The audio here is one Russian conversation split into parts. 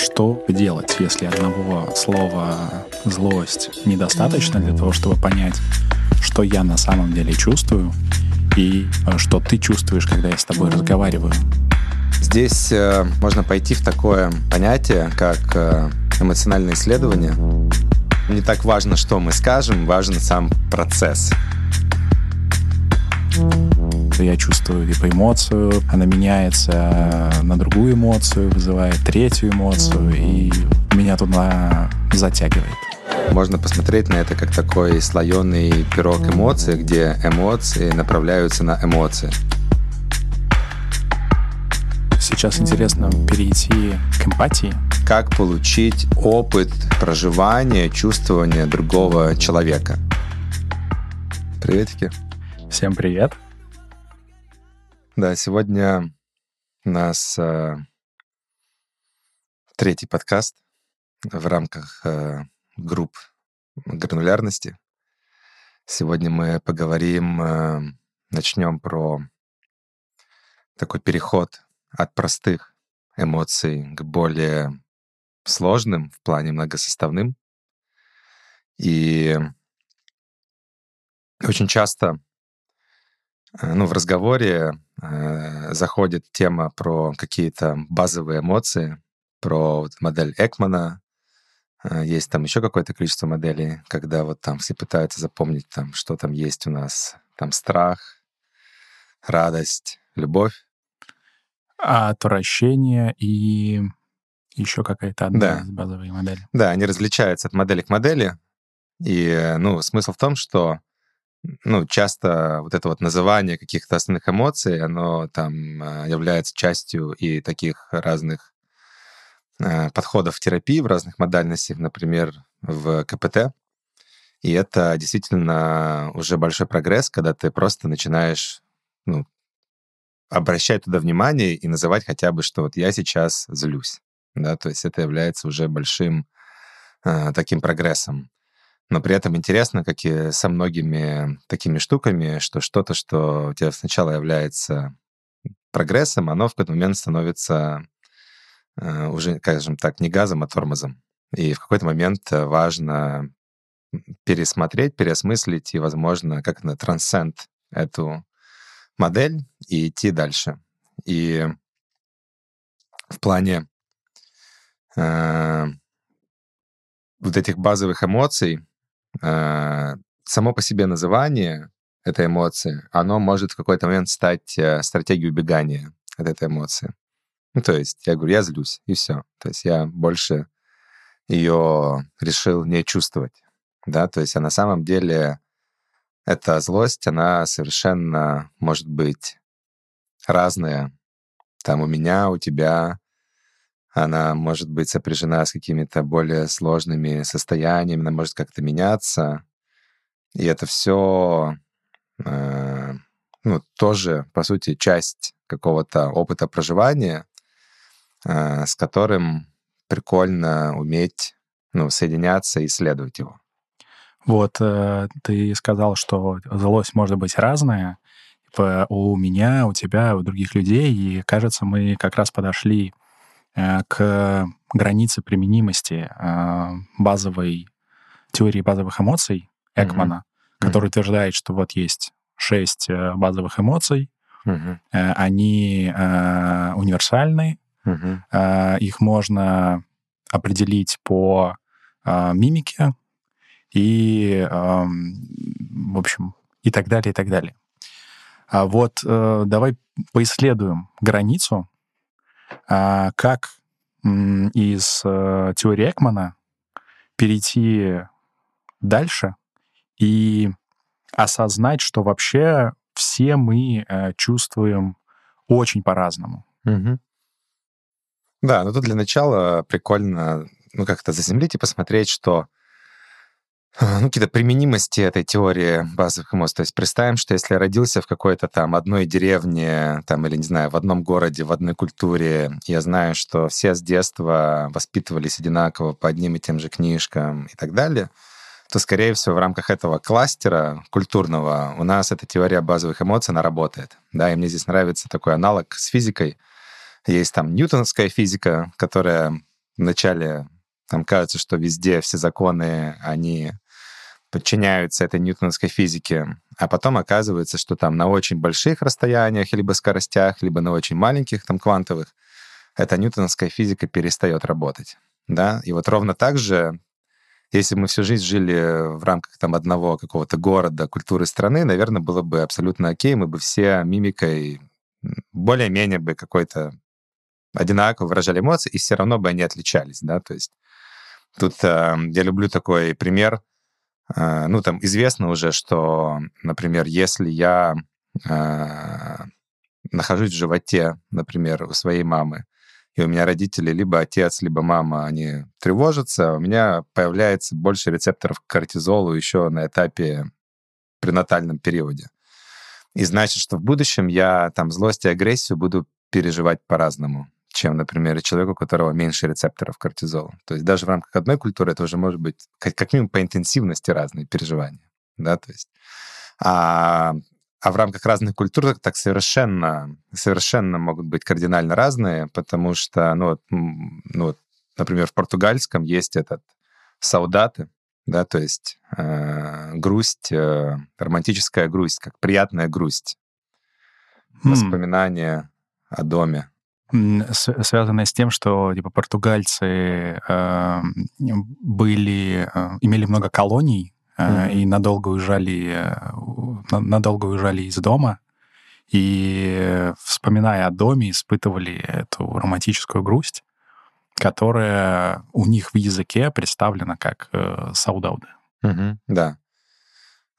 что делать, если одного слова «злость» недостаточно для того, чтобы понять, что я на самом деле чувствую и э, что ты чувствуешь, когда я с тобой разговариваю. Здесь э, можно пойти в такое понятие, как э, эмоциональное исследование. Не так важно, что мы скажем, важен сам процесс. Я чувствую типа эмоцию, она меняется на другую эмоцию, вызывает третью эмоцию, и меня туда затягивает. Можно посмотреть на это как такой слоеный пирог эмоций, где эмоции направляются на эмоции. Сейчас интересно перейти к эмпатии. Как получить опыт проживания, чувствования другого человека. Приветики. Всем привет. Да, сегодня у нас э, третий подкаст в рамках э, групп гранулярности. Сегодня мы поговорим, э, начнем про такой переход от простых эмоций к более сложным в плане многосоставным. И очень часто ну, в разговоре э, заходит тема про какие-то базовые эмоции, про вот модель Экмана. Э, есть там еще какое-то количество моделей, когда вот там все пытаются запомнить, там, что там есть у нас. Там страх, радость, любовь. А отвращение и еще какая-то одна Да. из базовых моделей. Да, они различаются от модели к модели. И, э, ну, смысл в том, что ну, часто вот это вот называние каких-то основных эмоций, оно там э, является частью и таких разных э, подходов терапии в разных модальностях, например, в КПТ. И это действительно уже большой прогресс, когда ты просто начинаешь ну, обращать туда внимание и называть хотя бы, что вот я сейчас злюсь. Да, то есть это является уже большим э, таким прогрессом. Но при этом интересно, как и со многими такими штуками, что что-то, что у тебя сначала является прогрессом, оно в какой-то момент становится э, уже, скажем так, не газом, а тормозом. И в какой-то момент э, важно пересмотреть, переосмыслить и, возможно, как на трансцент эту модель и идти дальше. И в плане э, вот этих базовых эмоций, само по себе называние этой эмоции, оно может в какой-то момент стать э, стратегией убегания от этой эмоции. Ну, то есть я говорю, я злюсь, и все. То есть я больше ее решил не чувствовать. Да, то есть а на самом деле эта злость, она совершенно может быть разная. Там у меня, у тебя, она может быть сопряжена с какими-то более сложными состояниями, она может как-то меняться. И это все э, ну, тоже, по сути, часть какого-то опыта проживания, э, с которым прикольно уметь ну, соединяться и исследовать его. Вот э, ты сказал, что злость может быть разная типа, у меня, у тебя, у других людей, и кажется, мы как раз подошли к границе применимости э, базовой теории базовых эмоций Экмана, Мгм. который утверждает, что вот есть шесть э, базовых эмоций, э, они э, универсальны, э, их можно определить по э, мимике и, эм, в общем, и так далее, и так далее. А вот э, давай поисследуем границу, как м, из э, теории Экмана перейти дальше и осознать, что вообще все мы э, чувствуем очень по-разному. Мгм. Да, ну тут для начала прикольно ну, как-то заземлить и посмотреть, что ну, какие-то применимости этой теории базовых эмоций. То есть представим, что если я родился в какой-то там одной деревне, там, или, не знаю, в одном городе, в одной культуре, я знаю, что все с детства воспитывались одинаково по одним и тем же книжкам и так далее, то, скорее всего, в рамках этого кластера культурного у нас эта теория базовых эмоций, она работает. Да, и мне здесь нравится такой аналог с физикой. Есть там ньютоновская физика, которая вначале там кажется, что везде все законы, они подчиняются этой ньютоновской физике, а потом оказывается, что там на очень больших расстояниях, либо скоростях, либо на очень маленьких, там квантовых, эта ньютоновская физика перестает работать. Да? И вот ровно так же, если мы всю жизнь жили в рамках там одного какого-то города, культуры страны, наверное, было бы абсолютно окей, мы бы все мимикой более-менее бы какой-то одинаково выражали эмоции, и все равно бы они отличались, да, то есть тут э, я люблю такой пример, ну, там известно уже, что, например, если я э, нахожусь в животе, например, у своей мамы, и у меня родители, либо отец, либо мама, они тревожатся, у меня появляется больше рецепторов к кортизолу еще на этапе пренатальном периоде. И значит, что в будущем я там злость и агрессию буду переживать по-разному, чем, например, человеку, у которого меньше рецепторов кортизола. То есть даже в рамках одной культуры это уже может быть как, как минимум по интенсивности разные переживания. Да, то есть а а в рамках разных культур так совершенно, совершенно могут быть кардинально разные, потому что, ну, ну например, в португальском есть этот саудаты, да, то есть э, грусть, э, романтическая грусть, как приятная грусть, mm. воспоминания о доме. Связанное с тем, что типа португальцы э, были, э, имели много колоний mm-hmm. и надолго уезжали, э, надолго уезжали из дома, и, вспоминая о доме, испытывали эту романтическую грусть, которая у них в языке представлена как э, саудауды. Угу, да.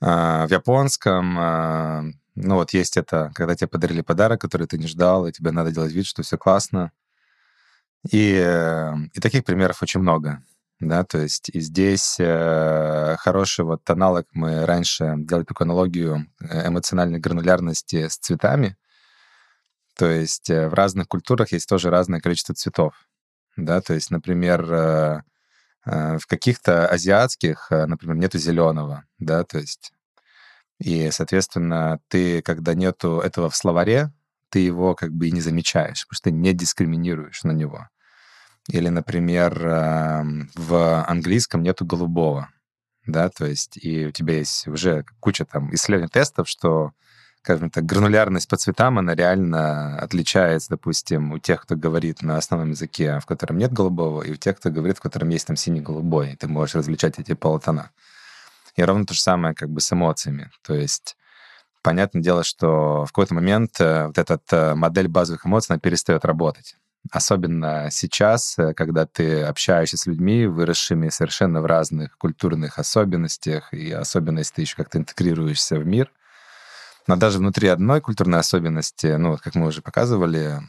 А, в японском, а, ну вот есть это, когда тебе подарили подарок, который ты не ждал, и тебе надо делать вид, что все классно. И, э, и таких примеров очень много да, то есть и здесь э, хороший вот аналог, мы раньше делали такую аналогию э, эмоциональной гранулярности с цветами, то есть э, в разных культурах есть тоже разное количество цветов, да, то есть, например, э, э, в каких-то азиатских, э, например, нету зеленого, да, то есть и, соответственно, ты, когда нету этого в словаре, ты его как бы и не замечаешь, потому что ты не дискриминируешь на него. Или, например, эм, в английском нету голубого, да, то есть и у тебя есть уже куча там исследований тестов, что, скажем так, гранулярность по цветам, она реально отличается, допустим, у тех, кто говорит на основном языке, в котором нет голубого, и у тех, кто говорит, в котором есть там синий-голубой, и ты можешь различать эти полутона. И ровно то же самое как бы с эмоциями. То есть понятное дело, что в какой-то момент э, вот эта э, модель базовых эмоций, она перестает работать. Особенно сейчас, э, когда ты общаешься с людьми, выросшими совершенно в разных культурных особенностях, и особенно если ты еще как-то интегрируешься в мир. Но даже внутри одной культурной особенности, ну, как мы уже показывали,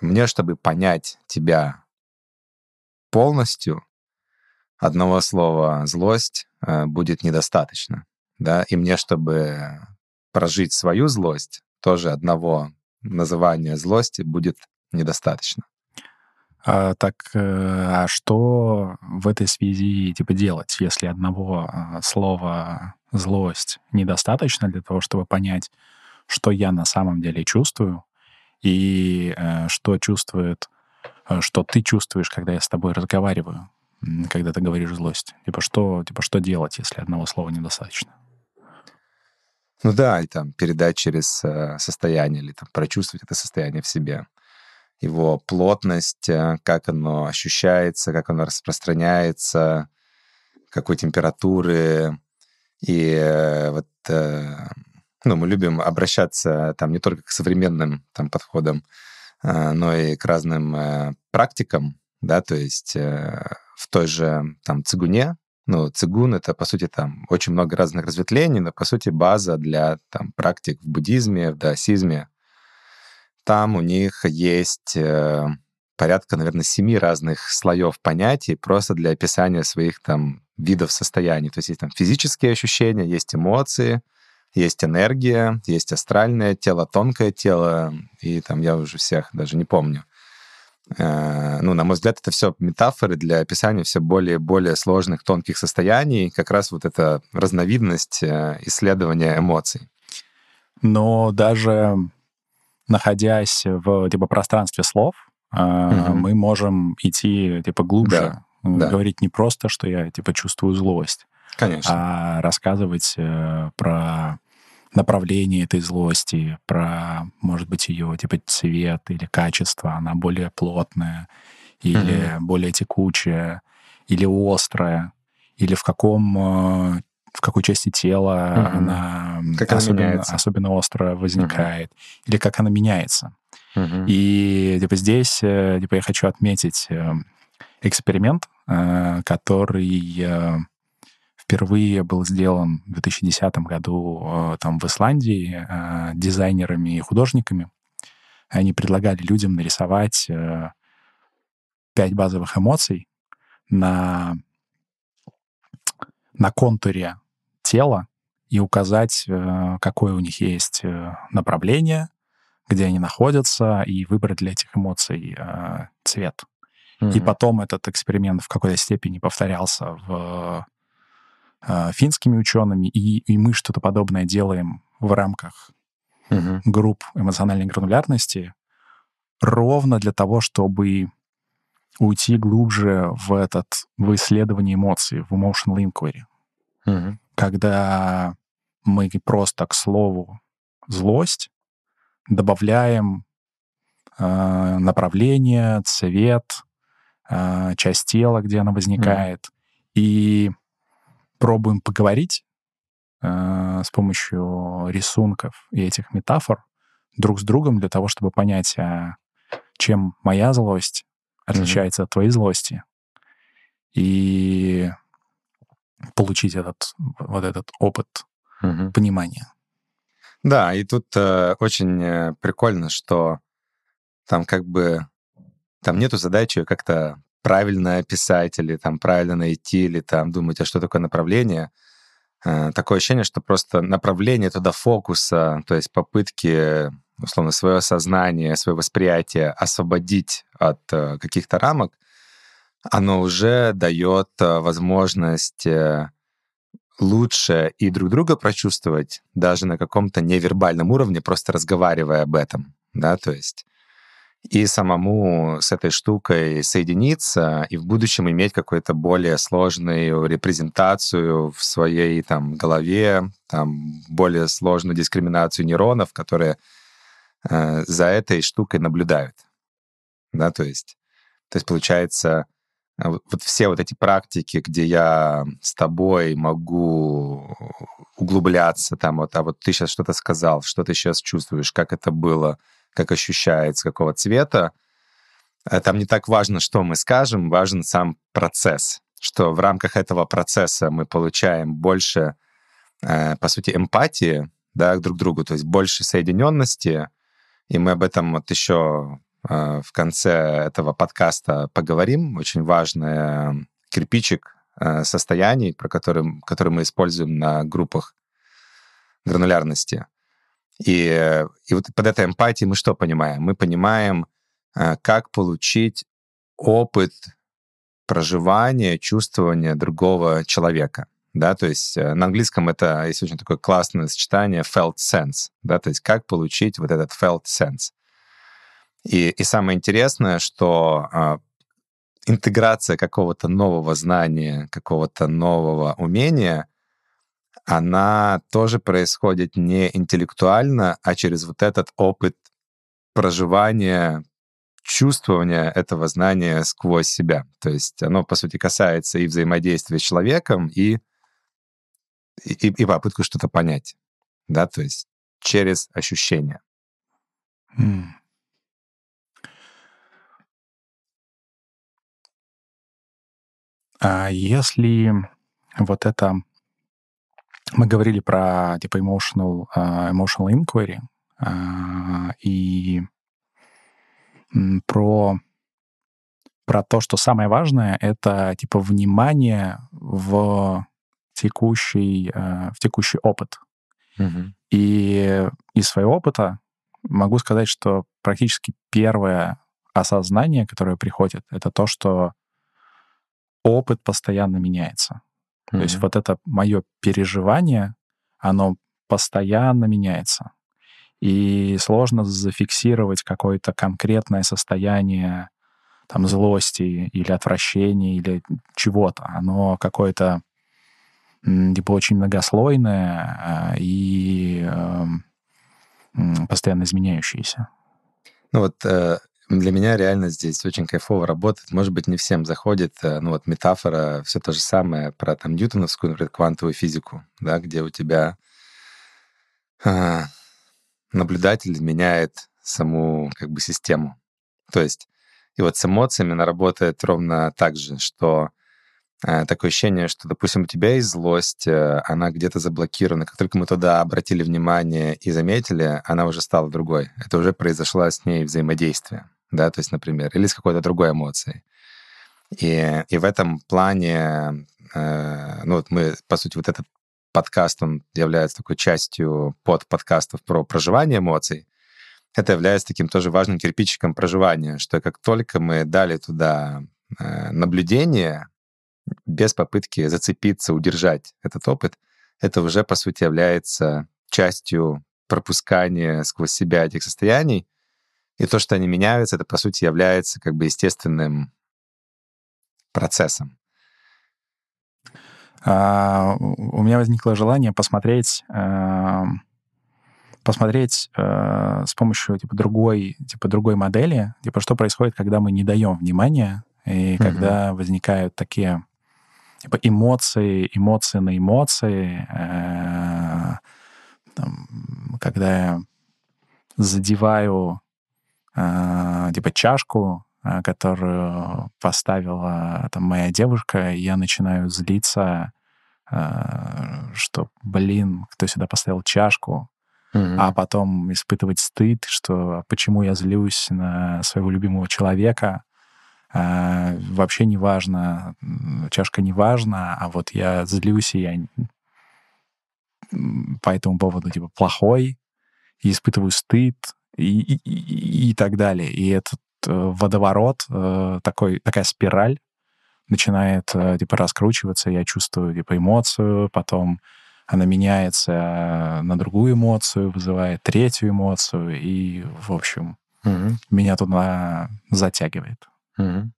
мне, чтобы понять тебя полностью, одного слова «злость» э, будет недостаточно. Да? И мне, чтобы прожить свою злость, тоже одного называния злости будет недостаточно. А, так, э, а что в этой связи типа делать, если одного а, слова злость недостаточно для того, чтобы понять, что я на самом деле чувствую и э, что чувствует, э, что ты чувствуешь, когда я с тобой разговариваю, когда ты говоришь злость. Типа что, типа что делать, если одного слова недостаточно? Ну да, и там передать через состояние или там прочувствовать это состояние в себе его плотность, э, как оно ощущается, как оно распространяется, какой температуры. И э, вот э, ну, мы любим обращаться там не только к современным там, подходам, но и к разным практикам, да, то есть в той же там цигуне, ну, цигун — это, по сути, там очень много разных разветвлений, но, по сути, база для там практик в буддизме, в даосизме, там у них есть э, порядка, наверное, семи разных слоев понятий просто для описания своих там видов состояний. То есть есть там физические ощущения, есть эмоции, есть энергия, есть астральное тело, тонкое тело, и там я уже всех даже не помню. Э, ну, на мой взгляд, это все метафоры для описания все более и более сложных, тонких состояний, как раз вот эта разновидность э, исследования эмоций. Но даже находясь в типа, пространстве слов, Uh, мы можем идти, типа, глубже, да. говорить не просто, что я, типа, чувствую злость, Конечно. а рассказывать про направление этой злости, про, может быть, ее, типа, цвет или качество, она более плотная или mm-hmm. более текучая, или острая, или в каком э, в какой части тела mm-hmm. она, как особенно, она особенно остро возникает, mm-hmm. или как она меняется. Mm-hmm. И типа здесь э, типа я хочу отметить э, эксперимент, который впервые был сделан в 2010 году там в Исландии дизайнерами и художниками. Они предлагали людям нарисовать пять базовых эмоций на, на контуре тела и указать, э, какое у них есть э, направление, где они находятся, и выбрать для этих эмоций э, цвет. Mm-hmm. И потом этот эксперимент в какой-то степени повторялся в финскими учеными, и, и мы что-то подобное делаем в рамках mm-hmm. групп эмоциональной гранулярности ровно для того, чтобы уйти глубже в этот, в исследование эмоций, в emotional inquiry. Mm-hmm. Когда мы просто к слову злость добавляем э, направление, цвет, э, часть тела, где она возникает, mm-hmm. и пробуем поговорить э, с помощью рисунков и этих метафор друг с другом для того, чтобы понять, а чем моя злость отличается mm-hmm. от твоей злости. И получить этот, вот этот опыт mm-hmm. понимания. Да, и тут э, очень э, прикольно, что там как бы там нету задачи как-то правильно описать или там правильно найти или там думать, а что такое направление. Э, такое ощущение, что просто направление туда фокуса, то есть попытки условно, свое сознание, свое восприятие освободить от э, каких-то рамок, оно уже дает э, возможность лучше и друг друга прочувствовать, даже на каком-то невербальном уровне, просто разговаривая об этом, да, то есть и самому с этой штукой соединиться и в будущем иметь какую-то более сложную репрезентацию в своей там голове, там более сложную дискриминацию нейронов, которые Э, за этой штукой наблюдают. Да, то есть, то есть получается, э, вот все вот эти практики, где я с тобой могу углубляться, там вот, а вот ты сейчас что-то сказал, что ты сейчас чувствуешь, как это было, как ощущается, какого цвета, э, там не так важно, что мы скажем, важен сам процесс, что в рамках этого процесса мы получаем больше, по сути, эмпатии да, друг к другу, то есть больше соединенности, и мы об этом вот еще э, в конце этого подкаста поговорим. Очень важный кирпичик э, состояний, про который, который мы используем на группах гранулярности. И, и вот под этой эмпатией мы что понимаем? Мы понимаем, э, как получить опыт проживания, чувствования другого человека да, то есть э, на английском это есть очень такое классное сочетание felt sense, да, то есть как получить вот этот felt sense. И, и самое интересное, что э, интеграция какого-то нового знания, какого-то нового умения, она тоже происходит не интеллектуально, а через вот этот опыт проживания, чувствования этого знания сквозь себя. То есть оно, по сути, касается и взаимодействия с человеком, и и, и попытку что-то понять, да, то есть через ощущения. Mm. А если вот это... Мы говорили про типа emotional, uh, emotional inquiry uh, и про, про то, что самое важное — это типа внимание в текущий, э, в текущий опыт. Угу. И из своего опыта могу сказать, что практически первое осознание, которое приходит, это то, что опыт постоянно меняется. Mm-hmm. То есть вот это мое переживание, оно постоянно меняется. и сложно зафиксировать какое-то конкретное состояние там злости или отвращения или чего-то. Оно какое-то типа очень многослойное а, и э, постоянно изменяющееся. Ну вот э, для меня реально здесь очень кайфово работает. Может быть, не всем заходит, э, ну вот метафора, все то же самое про там ньютоновскую, например, квантовую физику, да, где у тебя э, наблюдатель меняет саму как бы систему. То есть и вот с эмоциями она работает ровно так же, что э, такое ощущение, что, допустим, у тебя есть злость, э, она где-то заблокирована. Как только мы туда обратили внимание и заметили, она уже стала другой. Это уже произошло с ней взаимодействие, да, то есть, например, или с какой-то другой эмоцией. И, и в этом плане, э, ну вот мы, по сути, вот этот подкаст, он является такой частью под подкастов про проживание эмоций это является таким тоже важным кирпичиком проживания, что как только мы дали туда э, наблюдение, без попытки зацепиться, удержать этот опыт, это уже, по сути, является частью пропускания сквозь себя этих состояний. И то, что они меняются, это, по сути, является как бы естественным процессом. А, у меня возникло желание посмотреть э, посмотреть э, с помощью типа другой типа другой модели, типа что происходит, когда мы не даем внимания и mm-hmm. когда возникают такие типа эмоции, эмоции на эмоции, э, там, когда я задеваю э, типа чашку, э, которую поставила там моя девушка, и я начинаю злиться, э, что, блин, кто сюда поставил чашку, mm-hmm. а потом испытывать стыд, что почему я злюсь на своего любимого человека, а, вообще не важно, чашка не важна, а вот я злюсь, и я по этому поводу типа плохой, и испытываю стыд, и, и, и, так далее. И этот э, водоворот, э, такой, такая спираль начинает э, типа раскручиваться, я чувствую типа эмоцию, потом она меняется на другую эмоцию, вызывает третью эмоцию, и, в общем, угу. меня туда затягивает. Угу.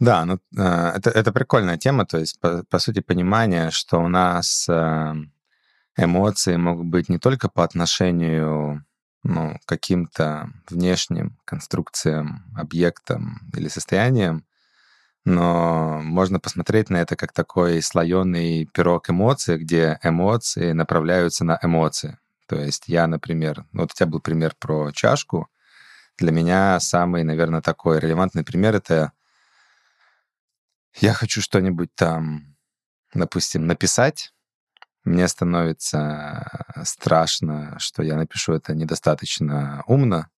Да, ну, это, это прикольная тема, то есть, по, по сути, понимание, что у нас эмоции могут быть не только по отношению ну, каким-то внешним конструкциям, объектам или состояниям, но можно посмотреть на это как такой слоеный пирог эмоций, где эмоции направляются на эмоции. То есть я, например, вот у тебя был пример про чашку. Для меня самый, наверное, такой релевантный пример — это я хочу что-нибудь там, допустим, написать, мне становится страшно, что я напишу это недостаточно умно,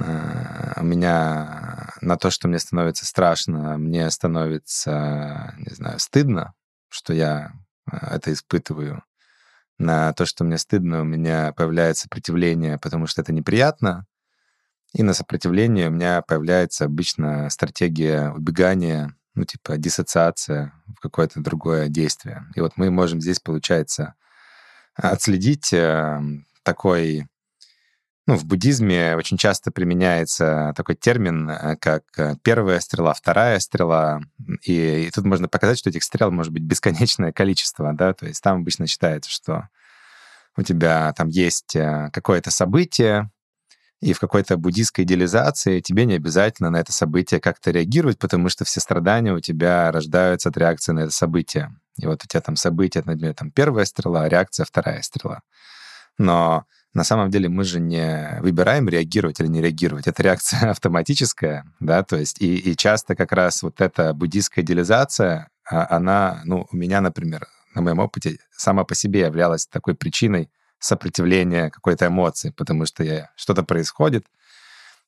Э, у меня на то, что мне становится страшно, мне становится, не знаю, стыдно, что я э, это испытываю. На то, что мне стыдно, у меня появляется сопротивление, потому что это неприятно. И на сопротивление у меня появляется обычно стратегия убегания, ну, типа диссоциация в какое-то другое действие. И вот мы можем здесь, получается, отследить э, такой ну, в буддизме очень часто применяется такой термин, э, как э, первая стрела, вторая стрела. И, и тут можно показать, что этих стрел может быть бесконечное количество, да, то есть там обычно считается, что у тебя там есть э, какое-то событие, и в какой-то буддийской идеализации тебе не обязательно на это событие как-то реагировать, потому что все страдания у тебя рождаются от реакции на это событие. И вот у тебя там событие, например, там первая стрела, а реакция вторая стрела. Но на самом деле мы же не выбираем реагировать или не реагировать. Это реакция автоматическая, да, то есть и, и часто как раз вот эта буддийская идеализация, а, она, ну, у меня, например, на моем опыте сама по себе являлась такой причиной сопротивления какой-то эмоции, потому что я, что-то происходит,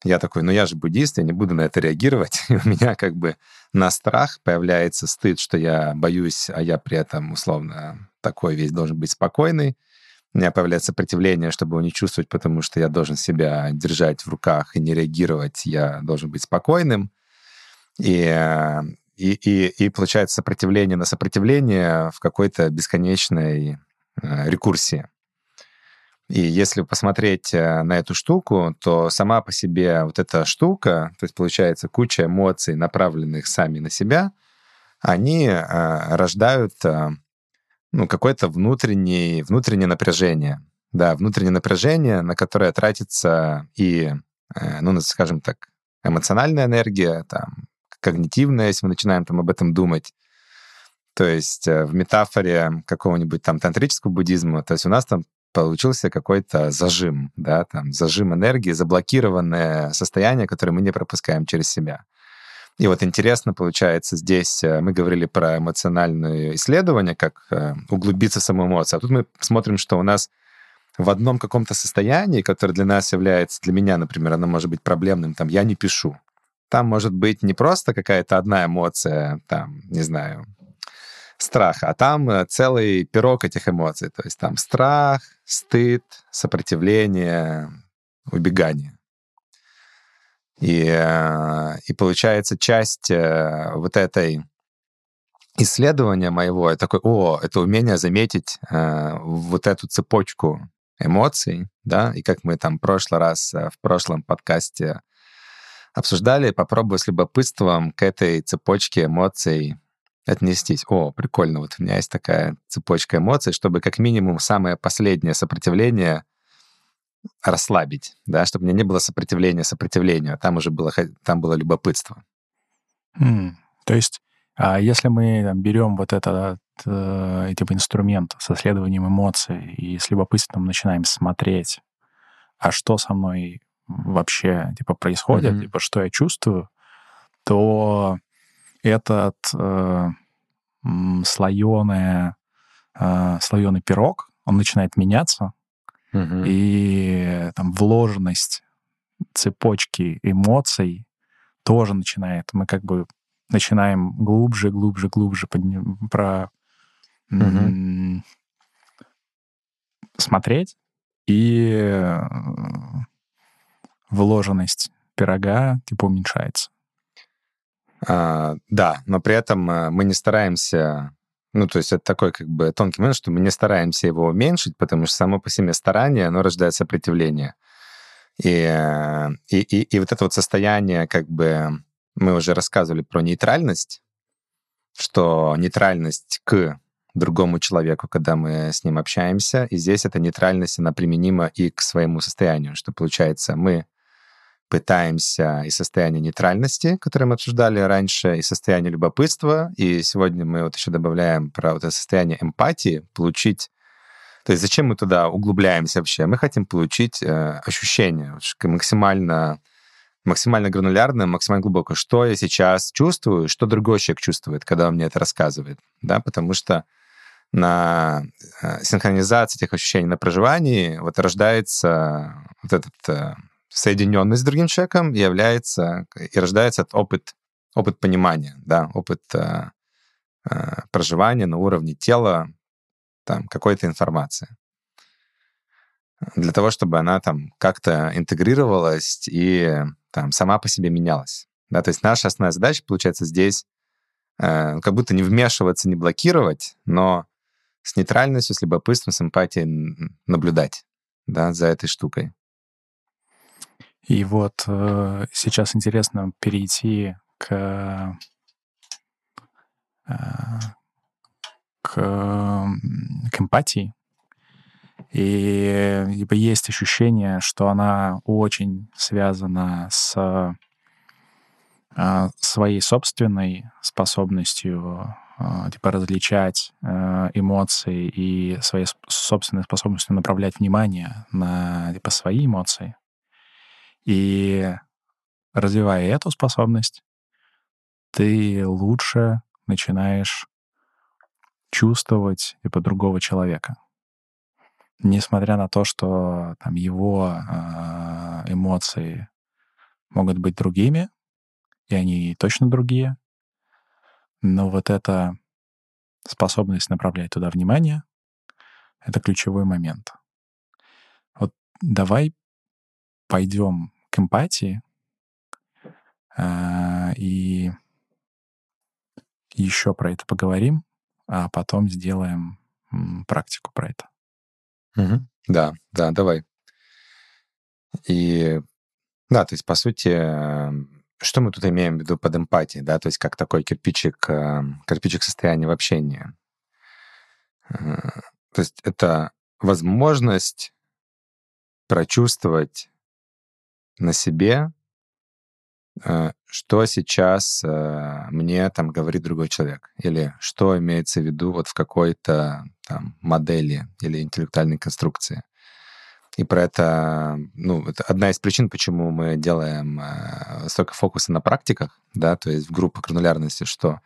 я такой, ну я же буддист, я не буду на это реагировать. И у меня как бы на страх появляется стыд, что я боюсь, а я при этом условно такой весь должен быть спокойный у меня появляется сопротивление, чтобы его не чувствовать, потому что я должен себя держать в руках и не реагировать, я должен быть спокойным. И, и, и, и получается сопротивление на сопротивление в какой-то бесконечной э, рекурсии. И если посмотреть э, на эту штуку, то сама по себе вот эта штука, то есть получается куча эмоций, направленных сами на себя, они э, рождают э, ну, какое-то внутреннее, внутреннее напряжение. Да, внутреннее напряжение, на которое тратится и, ну, скажем так, эмоциональная энергия, там, когнитивная, если мы начинаем там об этом думать. То есть в метафоре какого-нибудь там тантрического буддизма, то есть у нас там получился какой-то зажим, да, там зажим энергии, заблокированное состояние, которое мы не пропускаем через себя. И вот интересно получается здесь, э, мы говорили про эмоциональное исследование, как э, углубиться в саму эмоцию, а тут мы смотрим, что у нас в одном каком-то состоянии, которое для нас является, для меня, например, оно может быть проблемным, там, я не пишу. Там может быть не просто какая-то одна эмоция, там, не знаю, страха, а там э, целый пирог этих эмоций. То есть там страх, стыд, сопротивление, убегание. И, э, и получается, часть э, вот этой исследования моего, я такой, о, это умение заметить вот эту цепочку эмоций, да, и как мы там в прошлый раз, в прошлом подкасте обсуждали, попробую с любопытством к этой цепочке эмоций отнестись. О, прикольно, вот у меня есть такая цепочка эмоций, чтобы как минимум самое последнее сопротивление расслабить, да, чтобы у меня не было сопротивления сопротивлению, а там уже было, там было любопытство. Mm. То есть, а если мы там, берем вот этот э, типа инструмент со следованием эмоций и с любопытством начинаем смотреть, а что со мной вообще типа происходит, mm-hmm. типа что я чувствую, то этот э, слоеное, э, слоеный пирог, он начинает меняться, угу. и там вложенность цепочки эмоций тоже начинает. Мы как бы начинаем глубже, глубже, глубже подним, про угу. смотреть, и э, вложенность пирога типа уменьшается. А, да, но при этом э, мы не стараемся ну, то есть это такой как бы тонкий момент, что мы не стараемся его уменьшить, потому что само по себе старание, оно рождает сопротивление. И, э, и, и, и вот это вот состояние, как бы, мы уже рассказывали про нейтральность, что нейтральность к другому человеку, когда мы с ним общаемся, и здесь эта нейтральность, она применима и к своему состоянию, что получается, мы пытаемся из состояния нейтральности, которое мы обсуждали раньше, и состояние любопытства, и сегодня мы вот еще добавляем про вот это состояние эмпатии, получить то есть зачем мы туда углубляемся вообще? Мы хотим получить э, ощущение максимально, максимально гранулярное, максимально глубокое. Что я сейчас чувствую, что другой человек чувствует, когда он мне это рассказывает. Да? Потому что на э, синхронизации этих ощущений, на проживании вот рождается вот этот э, соединенность с другим человеком является и рождается от опыт, опыт понимания, да, опыт э, э, проживания на уровне тела, там, какой-то информации. Для того, чтобы она там как-то интегрировалась и там сама по себе менялась. Да, то есть наша основная задача, получается, здесь э, как будто не вмешиваться, не блокировать, но с нейтральностью, с любопытством, с эмпатией наблюдать да, за этой штукой. И вот э, сейчас интересно перейти к, э, к, к эмпатии. И типа, есть ощущение, что она очень связана с э, своей собственной способностью э, типа различать э, эмоции и своей собственной способностью направлять внимание на типа свои эмоции. И развивая эту способность, ты лучше начинаешь чувствовать типа другого человека. Несмотря на то, что там его э, эмоции могут быть другими, и они точно другие, но вот эта способность направлять туда внимание — это ключевой момент. Вот давай пойдем к эмпатии а, и еще про это поговорим, а потом сделаем практику про это. Угу. Да, да, давай. И да, то есть, по сути, что мы тут имеем в виду под эмпатией, да, то есть как такой кирпичик, эм, кирпичик состояния в общении. Э, то есть это возможность прочувствовать на себе, э, что сейчас э, мне там говорит другой человек, или что имеется в виду вот в какой-то там модели или интеллектуальной конструкции. И про это, ну, это одна из причин, почему мы делаем э, столько фокуса на практиках, да, то есть в группах гранулярности, что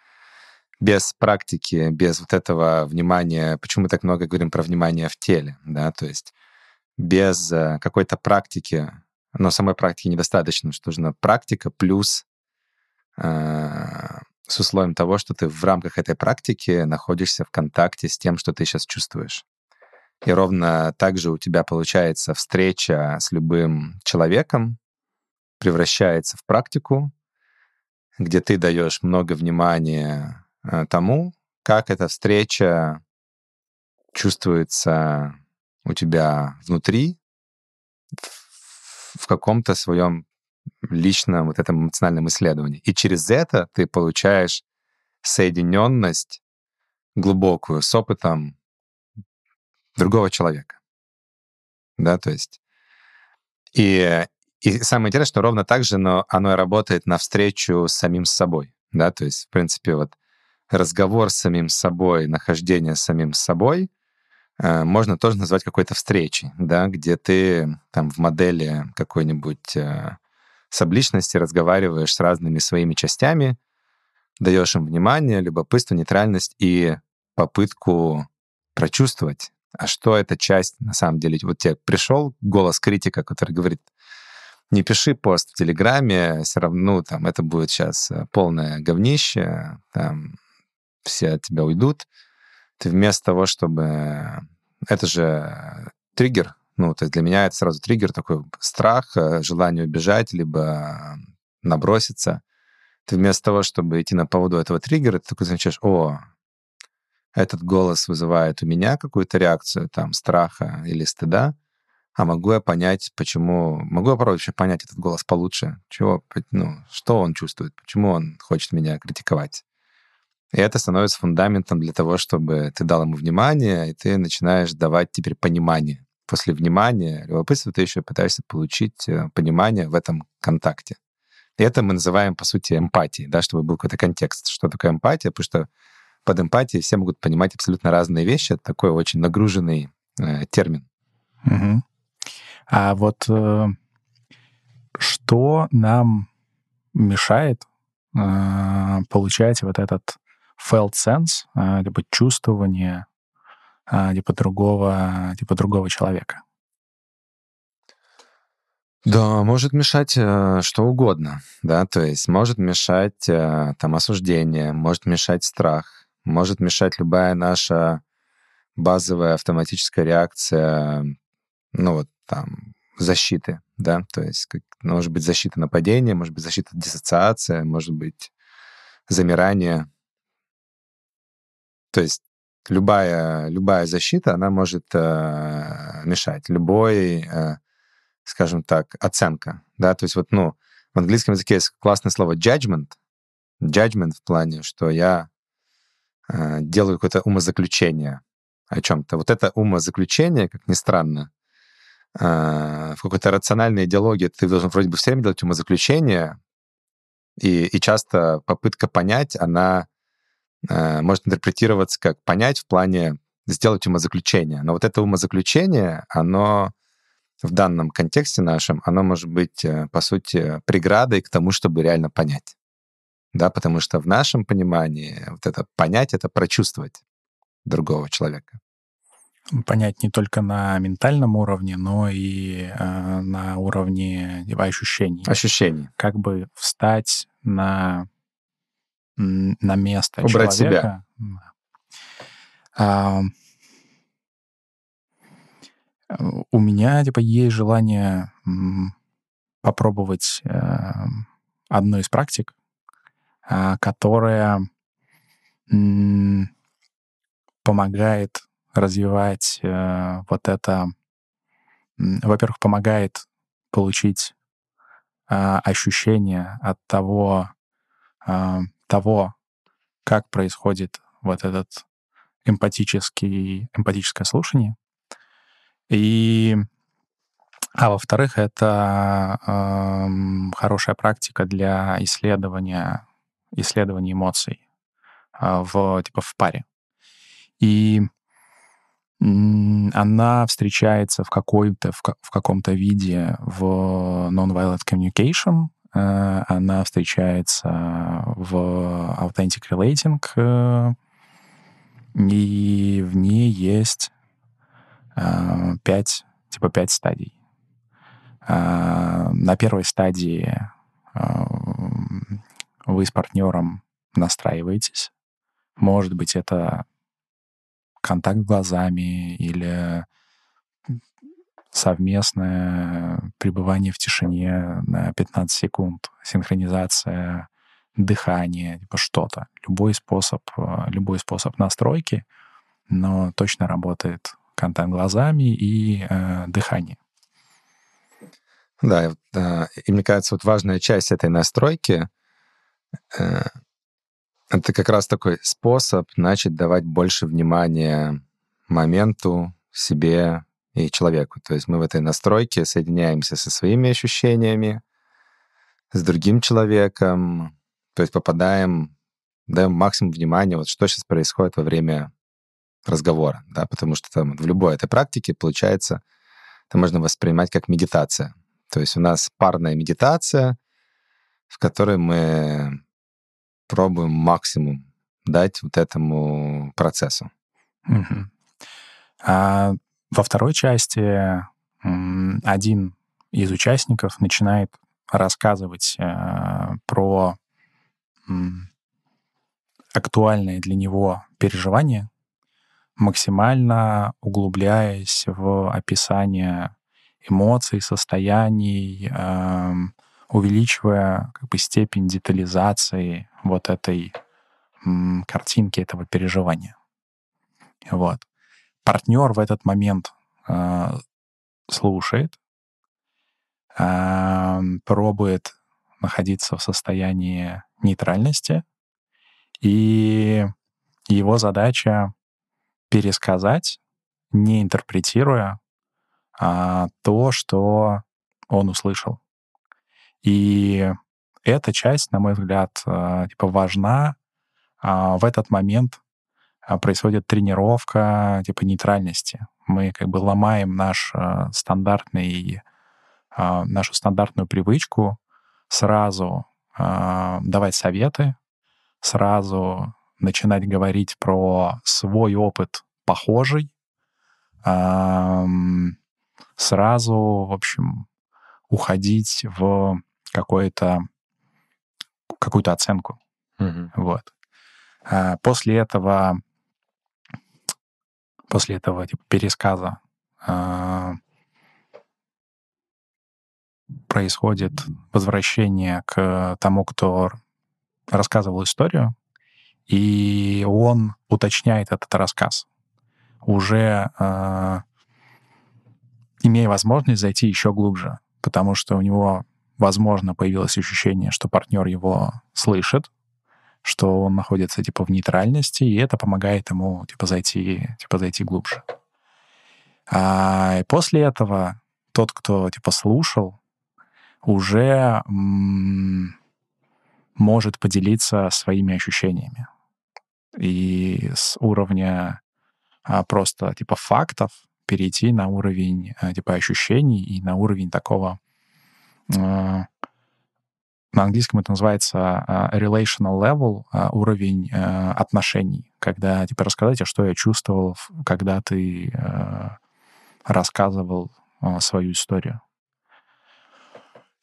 без практики, без вот этого внимания, почему мы так много говорим про внимание в теле, да, то есть без какой-то практики, но самой практики недостаточно, что нужна практика плюс э, с условием того, что ты в рамках этой практики находишься в контакте с тем, что ты сейчас чувствуешь. И ровно так же у тебя получается встреча с любым человеком, превращается в практику, где ты даешь много внимания э, тому, как эта встреча чувствуется у тебя внутри, в каком-то своем личном вот этом эмоциональном исследовании. И через это ты получаешь соединенность глубокую с опытом другого человека. Да, то есть... И, и самое интересное, что ровно так же но оно и работает навстречу с самим собой. Да, то есть, в принципе, вот разговор с самим собой, нахождение с самим собой можно тоже назвать какой-то встречей, да, где ты там в модели какой-нибудь э, субличности разговариваешь с разными своими частями, даешь им внимание, любопытство, нейтральность и попытку прочувствовать а что эта часть на самом деле? Вот тебе пришел голос критика, который говорит, не пиши пост в Телеграме, все равно ну, там это будет сейчас э, полное говнище, там все от тебя уйдут. Ты вместо того, чтобы... Это же триггер, ну, то есть для меня это сразу триггер, такой страх, э, желание убежать, либо наброситься. Ты вместо того, чтобы идти на поводу этого триггера, ты такой замечаешь, о, этот голос вызывает у меня какую-то реакцию, там, страха или стыда, а могу я понять, почему... Могу я попробовать вообще понять этот голос получше? Чего, ну, что он чувствует? Почему он хочет меня критиковать? И это становится фундаментом для того, чтобы ты дал ему внимание, и ты начинаешь давать теперь понимание. После внимания, любопытства ты еще пытаешься получить э, понимание в этом контакте. И это мы называем, по сути, эмпатией, да, чтобы был какой-то контекст. Что такое эмпатия? Потому что под эмпатией все могут понимать абсолютно разные вещи. Это такой очень нагруженный э, термин. Угу. А вот э, что нам мешает э, получать вот этот felt sense, э, либо чувствование типа другого, типа другого человека? Да, может мешать э, что угодно, да, то есть может мешать э, там осуждение, может мешать страх, может мешать любая наша базовая автоматическая реакция, ну вот там, защиты, да, то есть как, может быть защита нападения, может быть защита диссоциация, может быть замирание. То есть любая, любая защита, она может э, мешать. Любой, э, скажем так, оценка, да, то есть вот, ну, в английском языке есть классное слово judgment, judgment в плане, что я Э, делаю какое-то умозаключение о чем-то. Вот это умозаключение, как ни странно, э, в какой-то рациональной идеологии ты должен вроде бы все время делать умозаключение, и, и часто попытка понять, она э, может интерпретироваться как понять в плане сделать умозаключение. Но вот это умозаключение, оно в данном контексте нашем, оно может быть, по сути, преградой к тому, чтобы реально понять да, потому что в нашем понимании вот это понять — это прочувствовать другого человека. Понять не только на ментальном уровне, но и э, на уровне типа, ощущений. Ощущений. Как бы встать на, на место Убрать человека. себя. А, у меня типа есть желание попробовать э, одну из практик, а, которая помогает развивать э, вот это, во-первых, помогает получить э, ощущение от того, того, как происходит вот этот эмпатический, эмпатическое слушание. И, а во-вторых, это э, хорошая практика для исследования, исследования эмоций э, в, типа, в паре. И она встречается в, какой-то, в, в каком-то виде в non-violent communication, она встречается в authentic relating, э, и в ней есть э, пять, типа пять стадий. На первой стадии вы с партнером настраиваетесь. Может быть, это контакт глазами или совместное пребывание в тишине на 15 секунд, синхронизация дыхания, типа что-то. Любой способ, э, любой способ настройки, но точно работает контакт глазами и э, дыхание. Да, и мне кажется, вот важная часть этой настройки э, это как раз такой способ начать давать больше внимания моменту, себе и человеку. То есть мы в этой настройке соединяемся со своими ощущениями, с другим человеком, то есть попадаем, даем максимум внимания, вот что сейчас происходит во время разговора, да, потому что там в любой этой практике, получается, это можно воспринимать как медитация. То есть у нас парная медитация, в которой мы пробуем максимум дать вот этому процессу. Угу. А во второй части один из участников начинает рассказывать э, про актуальные для него переживания, максимально углубляясь в описание эмоций, состояний, э, увеличивая как бы, степень детализации вот этой картинки, этого переживания. Вот. Партнер в этот момент э, слушает, э, пробует находиться в состоянии нейтральности, и его задача пересказать, не интерпретируя а, то, что он услышал. И эта часть, на мой взгляд, э, типа важна. А в этот момент а, происходит тренировка типа нейтральности. Мы как бы ломаем наш э, стандартный, а, нашу стандартную привычку сразу давать советы, сразу начинать говорить про свой опыт похожий, сразу, в общем, уходить в какое-то какую-то оценку. Угу. Вот. А после этого, после этого типа, пересказа а, происходит возвращение к тому, кто рассказывал историю, и он уточняет этот рассказ, уже э, имея возможность зайти еще глубже, потому что у него возможно, появилось ощущение, что партнер его слышит, что он находится типа в нейтральности, и это помогает ему типа зайти, типа зайти глубже. А после этого тот, кто типа слушал, уже может поделиться своими ощущениями. И с уровня а, просто типа фактов перейти на уровень а, типа ощущений и на уровень такого Э, на английском это называется э, relational level, э, уровень отношений, когда типа рассказать, а что я чувствовал, когда ты рассказывал свою историю.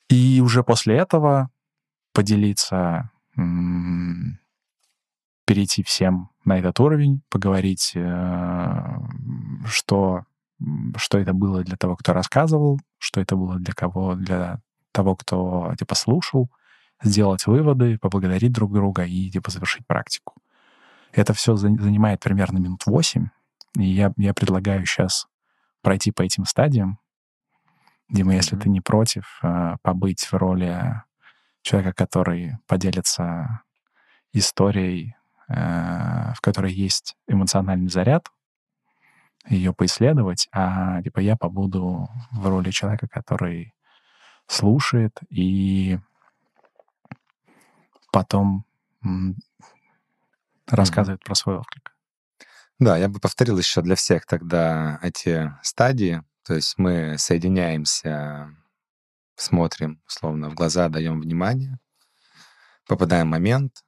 И уже после этого поделиться, перейти всем на этот уровень, поговорить, что, что это было для того, кто рассказывал, что это было для кого, для того, кто, типа, слушал, сделать выводы, поблагодарить друг друга и, типа, завершить практику. Это все занимает примерно минут 8, И я, я предлагаю сейчас пройти по этим стадиям. Дима, если mm-hmm. ты не против, э, побыть в роли человека, который поделится историей, э, в которой есть эмоциональный заряд, ее поисследовать, а типа я побуду в роли человека, который слушает и потом рассказывает mm-hmm. про свой отклик. Да, я бы повторил еще для всех тогда эти стадии. То есть мы соединяемся, смотрим, условно, в глаза, даем внимание, попадаем в момент,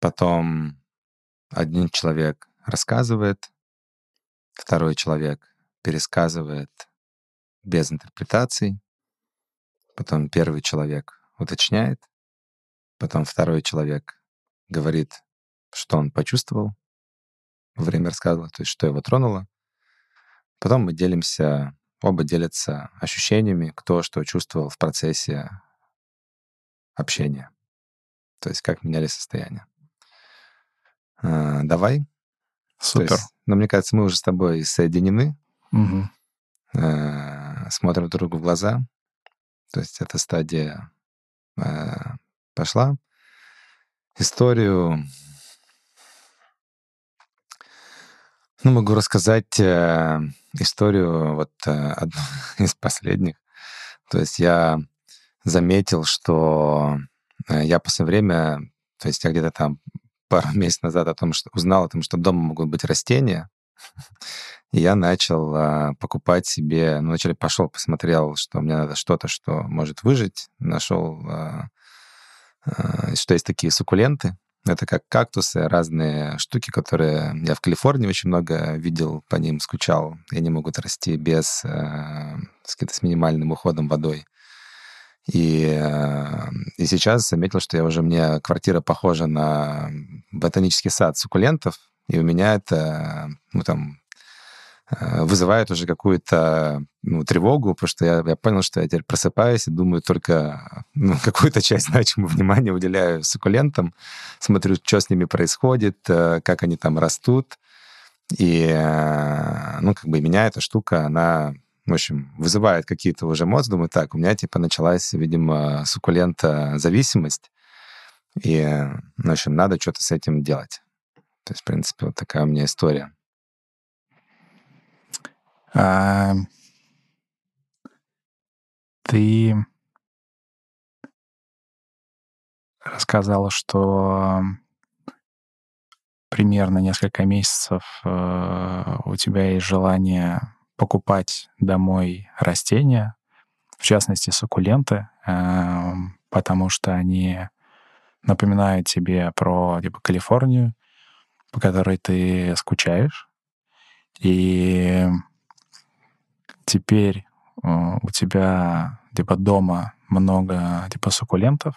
потом один человек рассказывает, второй человек пересказывает без интерпретаций, потом первый человек уточняет, потом второй человек говорит, что он почувствовал во время рассказа, то есть что его тронуло. Потом мы делимся, оба делятся ощущениями, кто что чувствовал в процессе общения. То есть как меняли состояние. А, давай. Супер. Есть, но ну, мне кажется, мы уже с тобой соединены. Угу. А, смотрим друг в глаза. То есть эта стадия а, пошла. Историю Ну, могу рассказать э, историю вот э, одну из последних. То есть я заметил, что э, я после время, то есть я где-то там пару месяцев назад о том, что узнал о том, что дома могут быть растения, я начал э, покупать себе, ну, вначале пошел, посмотрел, что мне надо что-то, что может выжить, нашел, э, э, что есть такие суккуленты, это как кактусы, разные штуки, которые я в Калифорнии очень много видел, по ним скучал. И они могут расти без, э, с, с минимальным уходом водой. И, э, и сейчас заметил, что я уже, мне квартира похожа на ботанический сад суккулентов, и у меня это, ну, там, вызывает уже какую-то ну, тревогу, потому что я, я понял, что я теперь просыпаюсь и думаю только ну, какую-то часть значимого внимания уделяю суккулентам, смотрю, что с ними происходит, э, как они там растут. И, э, ну, как бы меня эта штука, она, в общем, вызывает какие-то уже эмоции. Думаю, так, у меня, типа, началась, видимо, суккулента зависимость. И, в общем, надо что-то с этим делать. То есть, в принципе, вот такая у меня история. А, ты рассказала, что примерно несколько месяцев э, у тебя есть желание покупать домой растения, в частности суккуленты, потому что они напоминают тебе про типа Калифорнию, по которой ты скучаешь. И теперь э, у тебя типа дома много типа суккулентов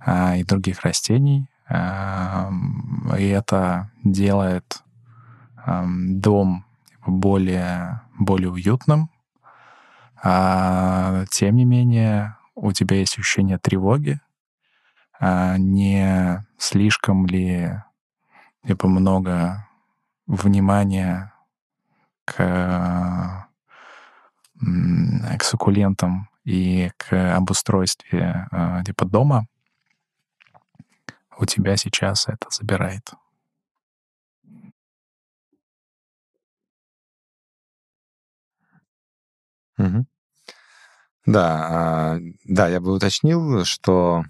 а, и других растений, а, и это делает а, дом типа, более более уютным. А, тем не менее у тебя есть ощущение тревоги, а, не слишком ли типа много внимания к к суккулентам и к обустройстве типа дома, у тебя сейчас это забирает. Угу. Да, а, да, я бы уточнил, что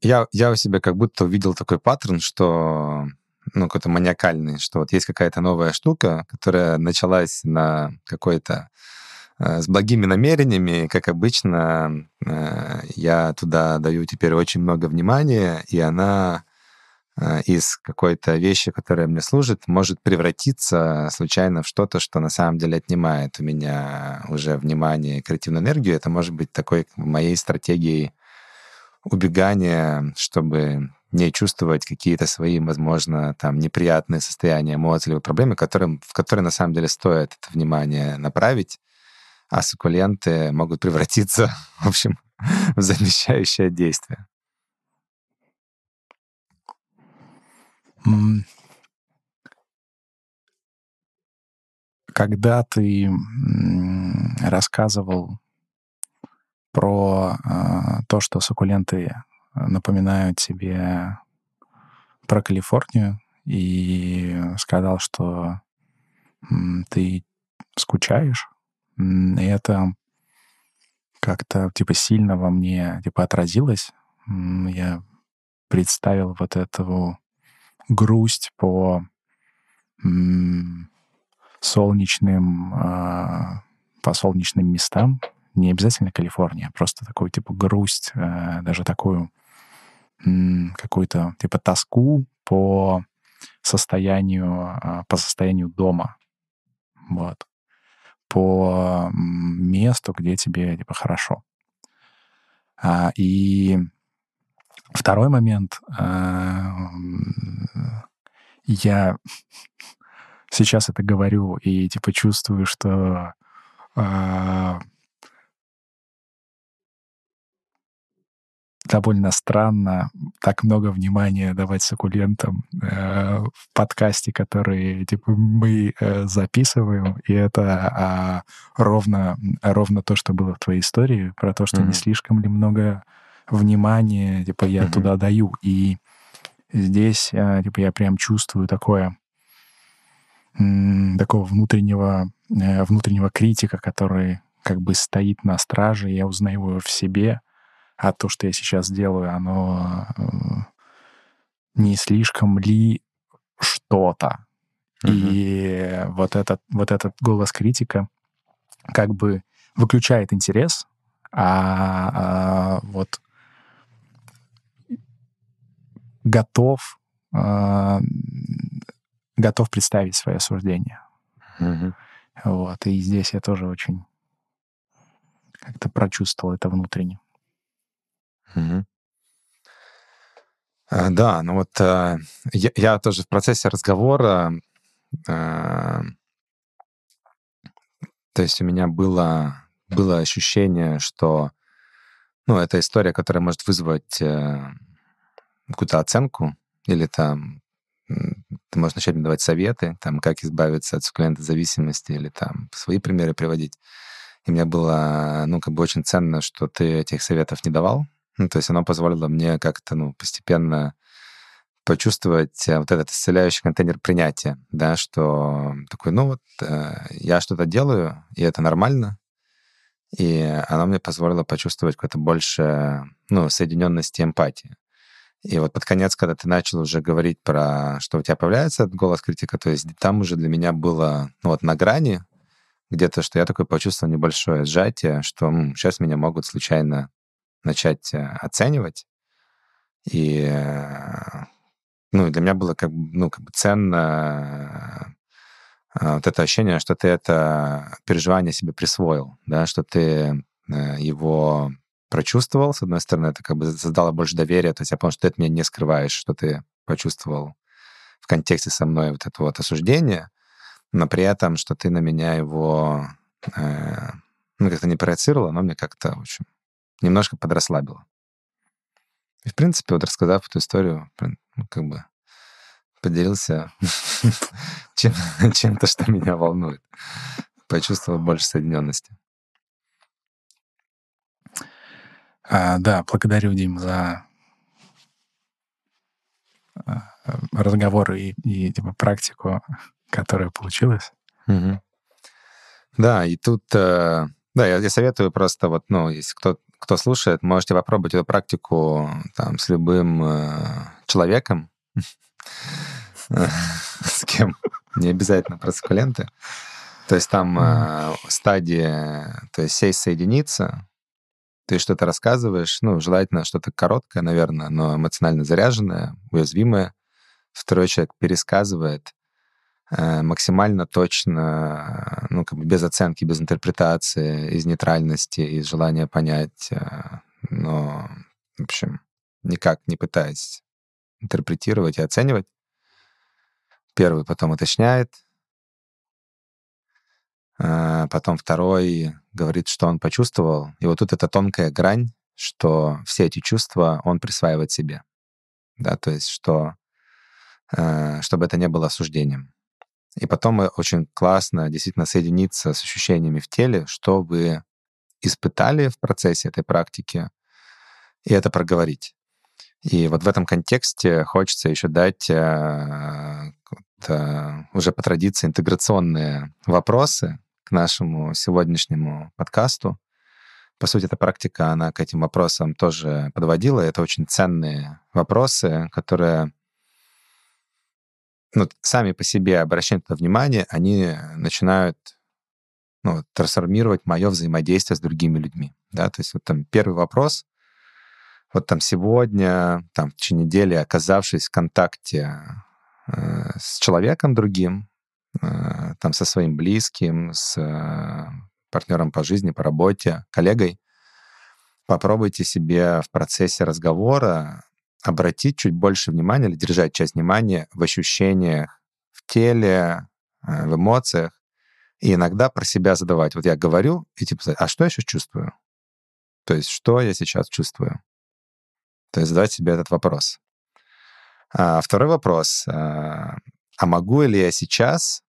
я, я у себя как будто увидел такой паттерн, что ну, какой-то маниакальный, что вот есть какая-то новая штука, которая началась на какой-то э, с благими намерениями, как обычно, э, я туда даю теперь очень много внимания, и она э, из какой-то вещи, которая мне служит, может превратиться случайно в что-то, что на самом деле отнимает у меня уже внимание и креативную энергию. Это может быть такой моей стратегией убегания, чтобы не чувствовать какие-то свои, возможно, там неприятные состояния, эмоции или проблемы, которым, в которые на самом деле стоит это внимание направить, а суккуленты могут превратиться, в общем, в замещающее действие. Когда ты рассказывал про э, то, что суккуленты напоминают тебе про Калифорнию, и сказал, что ты скучаешь, и это как-то типа сильно во мне типа отразилось. Я представил вот эту грусть по солнечным а, по солнечным местам, не обязательно Калифорния, а просто такую типа грусть, э, даже такую какую-то типа тоску по состоянию а, по состоянию дома, вот, по месту, где тебе типа хорошо. А, и второй момент, а, я сейчас это говорю и типа чувствую, что довольно странно так много внимания давать суккулентам э, в подкасте, который типа мы э, записываем, и это э, ровно ровно то, что было в твоей истории про то, что mm-hmm. не слишком ли много внимания типа я mm-hmm. туда даю, и здесь э, типа я прям чувствую такое такого внутреннего э, внутреннего критика, который как бы стоит на страже, я узнаю его в себе, а то, что я сейчас делаю, оно э, не слишком ли что-то. Uh-huh. И вот этот, вот этот голос критика как бы выключает интерес, а, а вот готов а, готов представить свое суждение. Uh-huh. Вот. И здесь я тоже очень как-то прочувствовал это внутренне. Угу. Да, ну вот э, я, я тоже в процессе разговора, э, то есть у меня было, было ощущение, что ну, это история, которая может вызвать э, какую-то оценку, или там ты можешь начать мне давать советы, там, как избавиться от суккулентной зависимости, или там свои примеры приводить. И мне было, ну, как бы очень ценно, что ты этих советов не давал, ну, то есть оно позволило мне как-то, ну, постепенно почувствовать э, вот этот исцеляющий контейнер принятия, да, что такой, ну вот, э, я что-то делаю, и это нормально, и оно мне позволило почувствовать какое-то больше, ну, соединенность и эмпатии. И вот под конец, когда ты начал уже говорить про, что у тебя появляется этот голос критика, то есть там уже для меня было, ну вот на грани где-то, что я такой почувствовал небольшое сжатие, что м, сейчас меня могут случайно начать э, оценивать. И э, ну, для меня было как, ну, как бы ценно э, вот это ощущение, что ты это переживание себе присвоил, да, что ты его прочувствовал. С одной стороны, это как бы создало больше доверия. То есть я понял, что ты от меня не скрываешь, что ты почувствовал в контексте со мной вот это вот осуждение, но при этом, что ты на меня его э, ну, как-то не проецировал, оно мне как-то, в общем, немножко подрасслабило. И, в принципе, вот рассказав эту историю, ну, как бы поделился чем, чем-то, что меня волнует. Почувствовал больше соединенности. А, да, благодарю, Дим, за а, разговор и, и типа, практику, которая получилась. Угу. Да, и тут, э, да, я, я советую просто вот, ну, если кто кто слушает, можете попробовать эту практику там, с любым э, человеком, с кем, не обязательно про суккуленты. То есть там э, стадия, то есть сесть, соединиться, ты что-то рассказываешь, ну, желательно что-то короткое, наверное, но эмоционально заряженное, уязвимое. Второй человек пересказывает, максимально точно, ну, как бы без оценки, без интерпретации, из нейтральности, из желания понять, э, но, в общем, никак не пытаясь интерпретировать и оценивать. Первый потом уточняет, э, потом второй говорит, что он почувствовал. И вот тут эта тонкая грань, что все эти чувства он присваивает себе. Да, то есть что э, чтобы это не было осуждением. И потом очень классно действительно соединиться с ощущениями в теле, что вы испытали в процессе этой практики, и это проговорить. И вот в этом контексте хочется еще дать э, уже по традиции интеграционные вопросы к нашему сегодняшнему подкасту. По сути, эта практика, она к этим вопросам тоже подводила. Это очень ценные вопросы, которые ну, сами по себе, обращая это внимание, они начинают ну, трансформировать мое взаимодействие с другими людьми. Да? То есть вот там первый вопрос, вот там сегодня, там в течение недели, оказавшись в контакте э, с человеком другим, э, там со своим близким, с э, партнером по жизни, по работе, коллегой, попробуйте себе в процессе разговора обратить чуть больше внимания или держать часть внимания в ощущениях в теле, э, в эмоциях, и иногда про себя задавать. Вот я говорю, и типа, а что я сейчас чувствую? То есть, что я сейчас чувствую? То есть задать себе этот вопрос. А второй вопрос. А, а могу ли я сейчас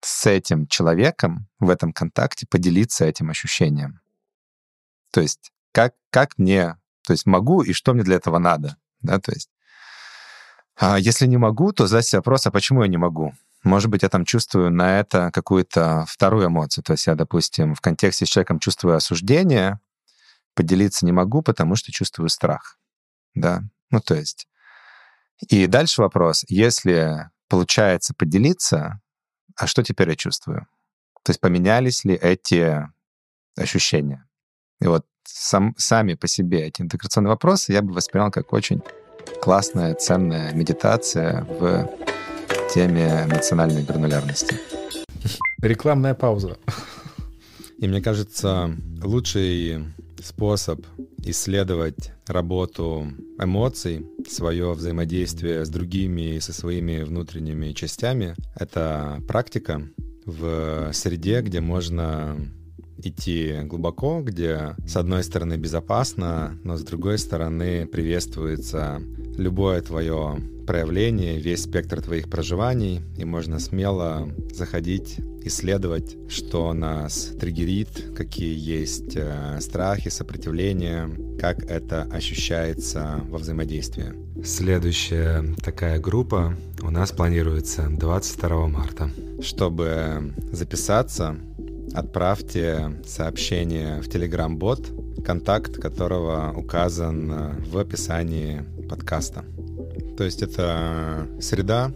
с этим человеком в этом контакте поделиться этим ощущением? То есть как, как мне, то есть могу и что мне для этого надо? Да, то есть а если не могу, то задать себе вопрос, а почему я не могу? Может быть, я там чувствую на это какую-то вторую эмоцию. То есть я, допустим, в контексте с человеком чувствую осуждение, поделиться не могу, потому что чувствую страх да, ну то есть. И дальше вопрос, если получается поделиться, а что теперь я чувствую? То есть поменялись ли эти ощущения? И вот сам, сами по себе эти интеграционные вопросы я бы воспринял как очень классная, ценная медитация в теме эмоциональной гранулярности. Рекламная пауза. И мне кажется, лучший способ исследовать работу эмоций, свое взаимодействие с другими и со своими внутренними частями. Это практика в среде, где можно идти глубоко, где с одной стороны безопасно, но с другой стороны приветствуется любое твое проявление, весь спектр твоих проживаний, и можно смело заходить, исследовать, что нас триггерит, какие есть э, страхи, сопротивления, как это ощущается во взаимодействии. Следующая такая группа у нас планируется 22 марта. Чтобы записаться, отправьте сообщение в Telegram-бот, контакт которого указан э, в описании подкаста. То есть это среда,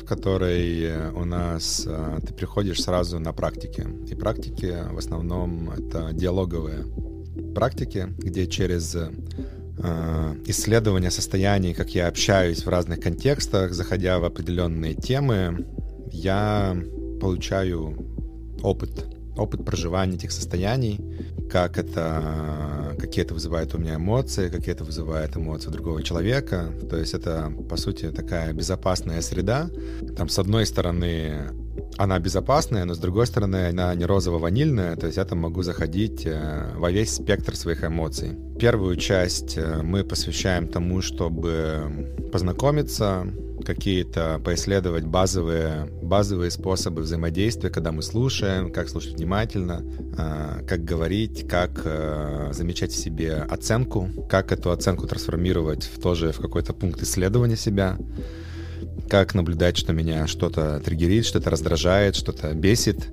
в которой у нас э, ты приходишь сразу на практики. И практики в основном это диалоговые практики, где через э, исследование состояний, как я общаюсь в разных контекстах, заходя в определенные темы, я получаю опыт опыт проживания этих состояний, как это, какие это вызывает у меня эмоции, какие это вызывает эмоции другого человека. То есть это, по сути, такая безопасная среда. Там, с одной стороны, она безопасная, но с другой стороны, она не розово-ванильная, то есть я там могу заходить э, во весь спектр своих эмоций. Первую часть э, мы посвящаем тому, чтобы познакомиться, какие-то поисследовать базовые, базовые способы взаимодействия, когда мы слушаем, как слушать внимательно, а, как говорить, как э, замечать в себе оценку, как эту оценку трансформировать в тоже в какой-то пункт исследования себя, как наблюдать, что меня что-то триггерит, что-то раздражает, что-то бесит,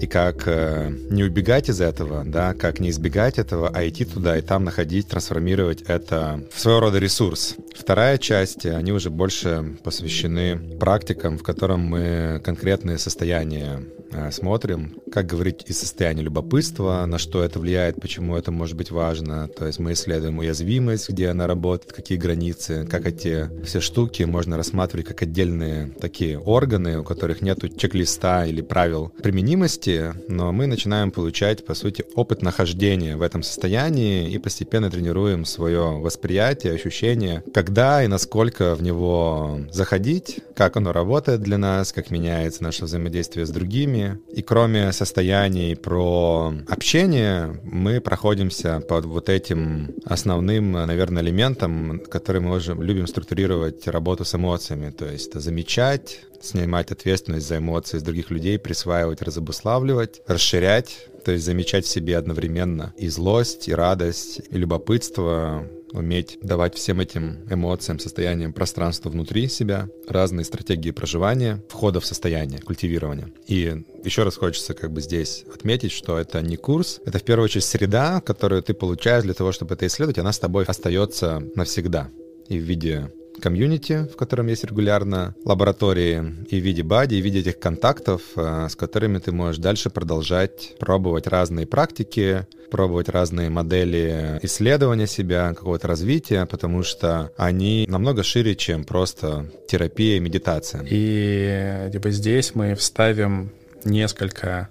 и как э, не убегать из этого, да, как не избегать этого, а идти туда и там находить, трансформировать это в своего рода ресурс. Вторая часть, они уже больше посвящены практикам, в котором мы конкретные состояния э, смотрим, как говорить из состояния любопытства, на что это влияет, почему это может быть важно. То есть мы исследуем уязвимость, где она работает, какие границы, как эти все штуки можно рассматривать как отдельные такие органы, у которых нет чек-листа или правил применимости, развитии, но мы начинаем получать, по сути, опыт нахождения в этом состоянии и постепенно тренируем свое восприятие, ощущение, когда и насколько в него заходить, как оно работает для нас, как меняется наше взаимодействие с другими. И кроме состояний про общение, мы проходимся под вот этим основным, наверное, элементом, который мы уже любим структурировать работу с эмоциями, то есть замечать, снимать ответственность за эмоции с других людей, присваивать, разобуславливать, расширять, то есть замечать в себе одновременно и злость, и радость, и любопытство, уметь давать всем этим эмоциям, состояниям пространства внутри себя, разные стратегии проживания, входа в состояние, культивирования. И еще раз хочется как бы здесь отметить, что это не курс, это в первую очередь среда, которую ты получаешь для того, чтобы это исследовать, она с тобой остается навсегда и в виде комьюнити, в котором есть регулярно лаборатории, и в виде бади, и в виде этих контактов, э, с которыми ты можешь дальше продолжать пробовать разные практики, пробовать разные модели исследования себя, какого-то развития, потому что они намного шире, чем просто терапия и медитация. И типа здесь мы вставим несколько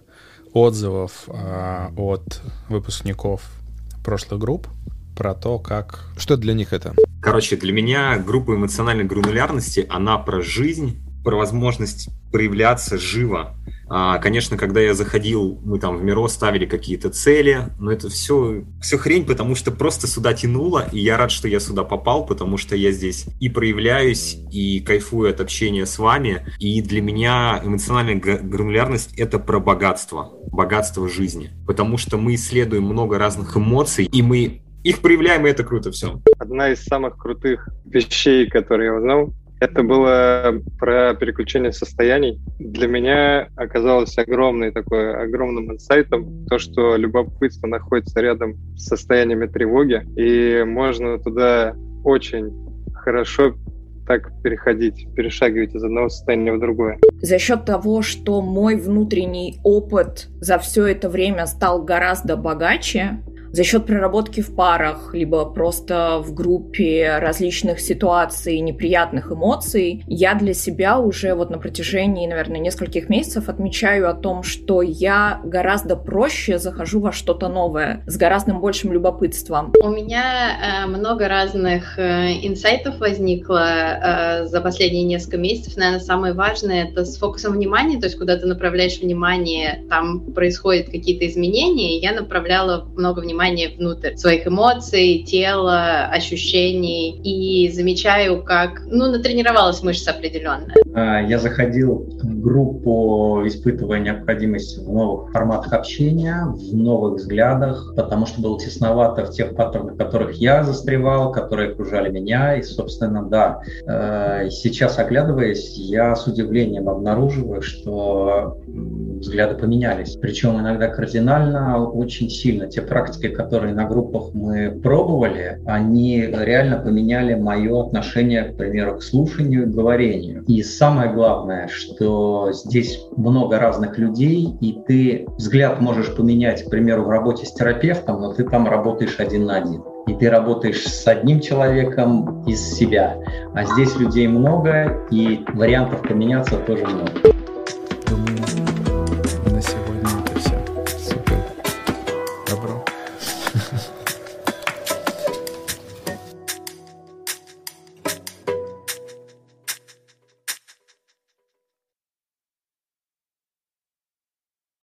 отзывов э, от выпускников прошлых групп, про то, как... Что для них это? Короче, для меня группа эмоциональной гранулярности, она про жизнь, про возможность проявляться живо. А, конечно, когда я заходил, мы там в Миро ставили какие-то цели, но это все, все хрень, потому что просто сюда тянуло, и я рад, что я сюда попал, потому что я здесь и проявляюсь, и кайфую от общения с вами, и для меня эмоциональная гранулярность — это про богатство, богатство жизни, потому что мы исследуем много разных эмоций, и мы их проявляем, и это круто все. Одна из самых крутых вещей, которые я узнал, это было про переключение состояний. Для меня оказалось огромный такой, огромным инсайтом то, что любопытство находится рядом с состояниями тревоги, и можно туда очень хорошо так переходить, перешагивать из одного состояния в другое. За счет того, что мой внутренний опыт за все это время стал гораздо богаче, за счет проработки в парах, либо просто в группе различных ситуаций, неприятных эмоций, я для себя уже вот на протяжении, наверное, нескольких месяцев отмечаю о том, что я гораздо проще захожу во что-то новое, с гораздо большим любопытством. У меня э, много разных э, инсайтов возникло э, за последние несколько месяцев. Наверное, самое важное — это с фокусом внимания, то есть куда ты направляешь внимание, там происходят какие-то изменения, я направляла много внимания внимание внутрь своих эмоций, тела, ощущений и замечаю, как, ну, натренировалась мышца определенная. А, я заходил в группу, испытывая необходимость в новых форматах общения, в новых взглядах, потому что было тесновато в тех паттернах, в которых я застревал, которые окружали меня. И, собственно, да, э, сейчас оглядываясь, я с удивлением обнаруживаю, что взгляды поменялись. Причем иногда кардинально, очень сильно. Те практики, которые на группах мы пробовали, они реально поменяли мое отношение, к примеру, к слушанию и говорению. И самое главное, что здесь много разных людей, и ты взгляд можешь поменять, к примеру, в работе с терапевтом, но ты там работаешь один на один и ты работаешь с одним человеком из себя. А здесь людей много, и вариантов поменяться тоже много.